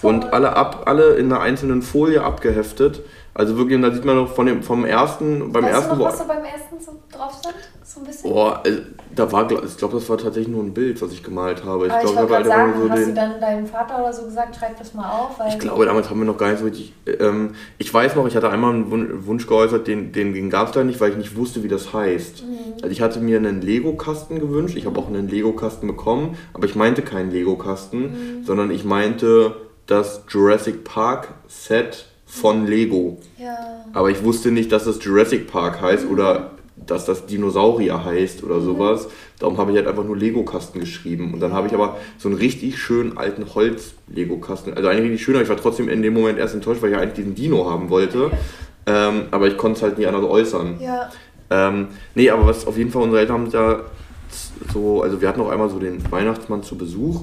Toll. und alle, ab, alle in einer einzelnen Folie abgeheftet. Also wirklich, da sieht man noch von dem, vom ersten, beim weißt ersten... Du noch, was da beim ersten so drauf stand? So ein bisschen? Boah, also, da war, ich glaube, das war tatsächlich nur ein Bild, was ich gemalt habe. Ich, Aber glaub, ich gerade sagen, so hast den, du dann deinem Vater oder so gesagt, schreib das mal auf? ich glaube, damals haben wir noch gar nicht so richtig... Ähm, ich weiß noch, ich hatte einmal einen Wunsch geäußert, den, den gab es da nicht, weil ich nicht wusste, wie das heißt. Mhm. Also ich hatte mir einen Lego-Kasten gewünscht, ich habe auch einen Lego-Kasten bekommen, aber ich meinte keinen Lego-Kasten, mhm. sondern ich meinte das Jurassic Park Set von Lego. Ja. Aber ich wusste nicht, dass es Jurassic Park heißt mhm. oder dass das Dinosaurier heißt oder mhm. sowas. Darum habe ich halt einfach nur Lego-Kasten geschrieben. Und dann habe ich aber so einen richtig schönen alten Holz-Lego-Kasten. Also eigentlich richtig schön, aber ich war trotzdem in dem Moment erst enttäuscht, weil ich eigentlich diesen Dino haben wollte. Ähm, aber ich konnte es halt nie anders äußern. Ja. Ähm, nee, aber was auf jeden Fall unsere Eltern haben da so, also wir hatten auch einmal so den Weihnachtsmann zu Besuch.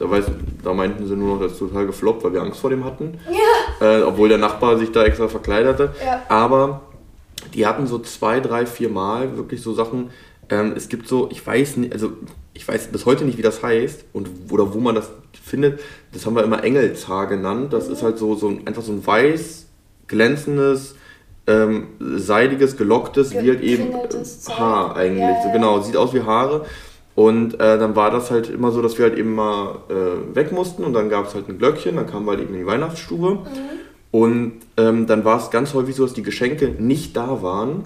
Da, weiß, da meinten sie nur noch, das ist total gefloppt, weil wir Angst vor dem hatten. Ja. Äh, obwohl der Nachbar sich da extra verkleiderte. Ja. Aber die hatten so zwei, drei, vier Mal wirklich so Sachen. Ähm, es gibt so, ich weiß nicht, also ich weiß bis heute nicht, wie das heißt und oder wo man das findet. Das haben wir immer Engelshaar genannt. Das mhm. ist halt so, so ein, einfach so ein weiß, glänzendes, ähm, seidiges, gelocktes, wie halt eben Haar eigentlich. Ja, ja. So, genau, sieht aus wie Haare. Und äh, dann war das halt immer so, dass wir halt eben mal äh, weg mussten und dann gab es halt ein Glöckchen, dann kamen wir halt eben in die Weihnachtsstube. Mhm. Und ähm, dann war es ganz häufig so, dass die Geschenke nicht da waren,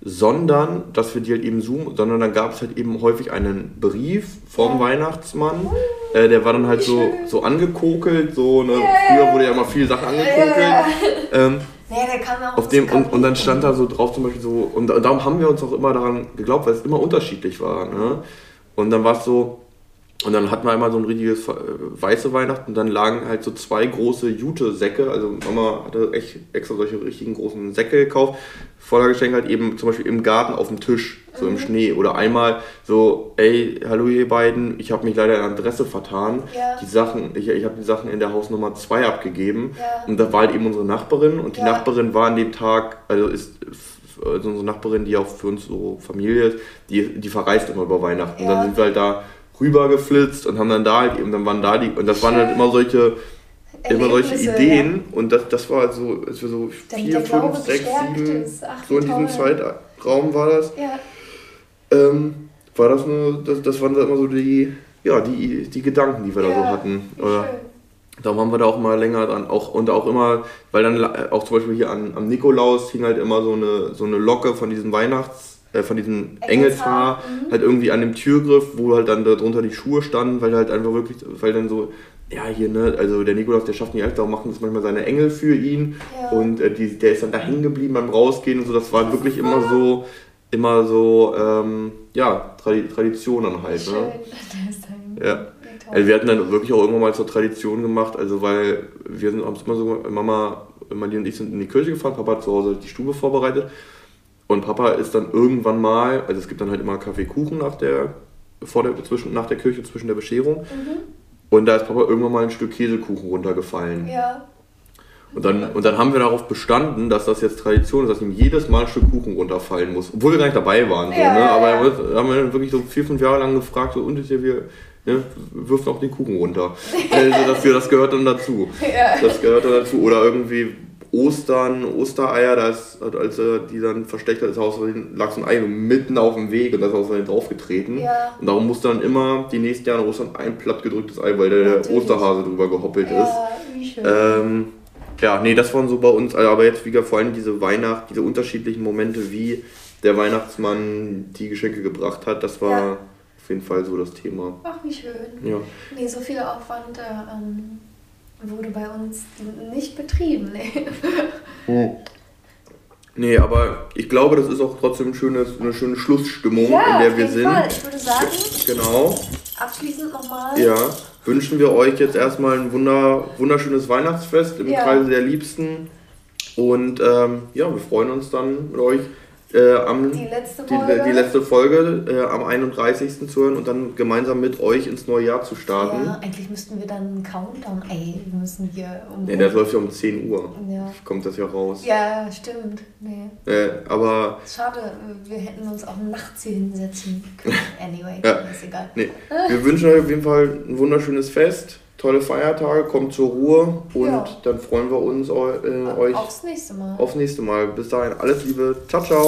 sondern dass wir die halt eben zoomen, sondern dann gab es halt eben häufig einen Brief vom ja. Weihnachtsmann. Äh, der war dann halt so, so angekokelt, so, ne? Früher wurde ja immer viel Sachen angekokelt. Ähm, ja, auf dem, und, und dann stand da so drauf zum Beispiel so, und, und darum haben wir uns auch immer daran geglaubt, weil es immer unterschiedlich war. Ne? Und dann war es so, und dann hatten wir einmal so ein richtiges äh, weiße Weihnachten und dann lagen halt so zwei große Jute-Säcke. Also Mama hatte echt extra solche richtigen großen Säcke gekauft. Voller Geschenke halt eben zum Beispiel im Garten auf dem Tisch, so mhm. im Schnee. Oder einmal so, ey, hallo ihr beiden, ich habe mich leider in der Adresse vertan. Ja. Die Sachen, ich, ich habe die Sachen in der Hausnummer 2 abgegeben. Ja. Und da war halt eben unsere Nachbarin. Und die ja. Nachbarin war an dem Tag, also ist also unsere Nachbarin, die auch für uns so Familie ist, die, die verreist immer über Weihnachten. Und dann sind wir halt da rübergeflitzt und haben dann da halt eben, dann waren da die, und das waren halt immer solche, immer solche Ideen ja. und das, das war halt so, als wir so vier, fünf, sechs, sieben, so in diesem Zeitraum war das. Ja. Ähm, war das nur, das, das waren immer so die, ja, die, die Gedanken, die wir ja, da so hatten. Oder, darum haben wir da auch mal länger dran, auch, und auch immer, weil dann auch zum Beispiel hier an, am Nikolaus hing halt immer so eine, so eine Locke von diesem Weihnachts- äh, von diesem Engelshaar mhm. halt irgendwie an dem Türgriff, wo halt dann darunter die Schuhe standen, weil halt einfach wirklich, weil dann so, ja hier, ne, also der Nikolaus, der schafft nicht alt, darum machen das manchmal seine Engel für ihn ja. und äh, die, der ist dann da hängen geblieben beim Rausgehen und so, das war wirklich immer so, immer so, ähm, ja, Tradi Traditionen halt. Schön. Ne? Ist ein, Ja. Also wir hatten dann wirklich auch irgendwann mal zur Tradition gemacht, also weil wir sind haben es immer so, Mama, Mali und ich sind in die Kirche gefahren, Papa hat zu Hause die Stube vorbereitet und Papa ist dann irgendwann mal, also es gibt dann halt immer Kaffee Kuchen nach der, vor der, zwischen, nach der Kirche zwischen der Bescherung Mhm. und da ist Papa irgendwann mal ein Stück Käsekuchen runtergefallen. Ja. Und dann, und dann haben wir darauf bestanden, dass das jetzt Tradition ist, dass ihm jedes Mal ein Stück Kuchen runterfallen muss. Obwohl wir gar nicht dabei waren. So, Ja, ne? Aber ja. haben wir dann wirklich so vier, fünf Jahre lang gefragt, so, und ist ja, wir ne, wirft auch den Kuchen runter. Also das, das gehört dann dazu. Ja. Das gehört dann dazu. Oder irgendwie Ostern, Ostereier, da ist, als er die dann versteckt hat, ist aus lag so ein Ei mitten auf dem Weg und da ist aus Versehen draufgetreten. Ja. Und darum musste dann immer die nächsten Jahre Ostern ein plattgedrücktes Ei, weil der Natürlich. Osterhase drüber gehoppelt ist. Ja, wie schön. Ähm, ja, nee, das waren so bei uns, also aber jetzt wieder vor allem diese Weihnacht, diese unterschiedlichen Momente, wie der Weihnachtsmann die Geschenke gebracht hat, das war Ja. Auf jeden Fall so das Thema. Ach, wie schön. Ja. Nee, so viel Aufwand äh, ähm, wurde bei uns nicht betrieben. Nee. Nee, aber ich glaube, das ist auch trotzdem ein schönes, eine schöne Schlussstimmung, Ja, in der wir sind. Fall. Ich würde sagen, Genau. abschließend nochmal. Ja. Wünschen wir euch jetzt erstmal ein wunder, wunderschönes Weihnachtsfest im Ja. Kreise der Liebsten. Und ähm, ja, wir freuen uns dann mit euch äh, am Die letzte die, Folge. die letzte Folge äh, am 31. zu hören und dann gemeinsam mit euch ins neue Jahr zu starten. Ja, eigentlich müssten wir dann einen Countdown. Ey, wir müssen hier um. Nee, das läuft ja um 10 Uhr. Ja. Kommt das ja raus. Ja, stimmt. Nee. Äh, aber Schade, wir hätten uns auch nachts hier hinsetzen können. Anyway, Ja. ist egal. nee, wir wünschen euch auf jeden Fall ein wunderschönes Fest, tolle Feiertage, kommt zur Ruhe und Ja. dann freuen wir uns äh, euch Aufs nächste Mal. aufs nächste Mal. Bis dahin alles Liebe. Ciao, ciao.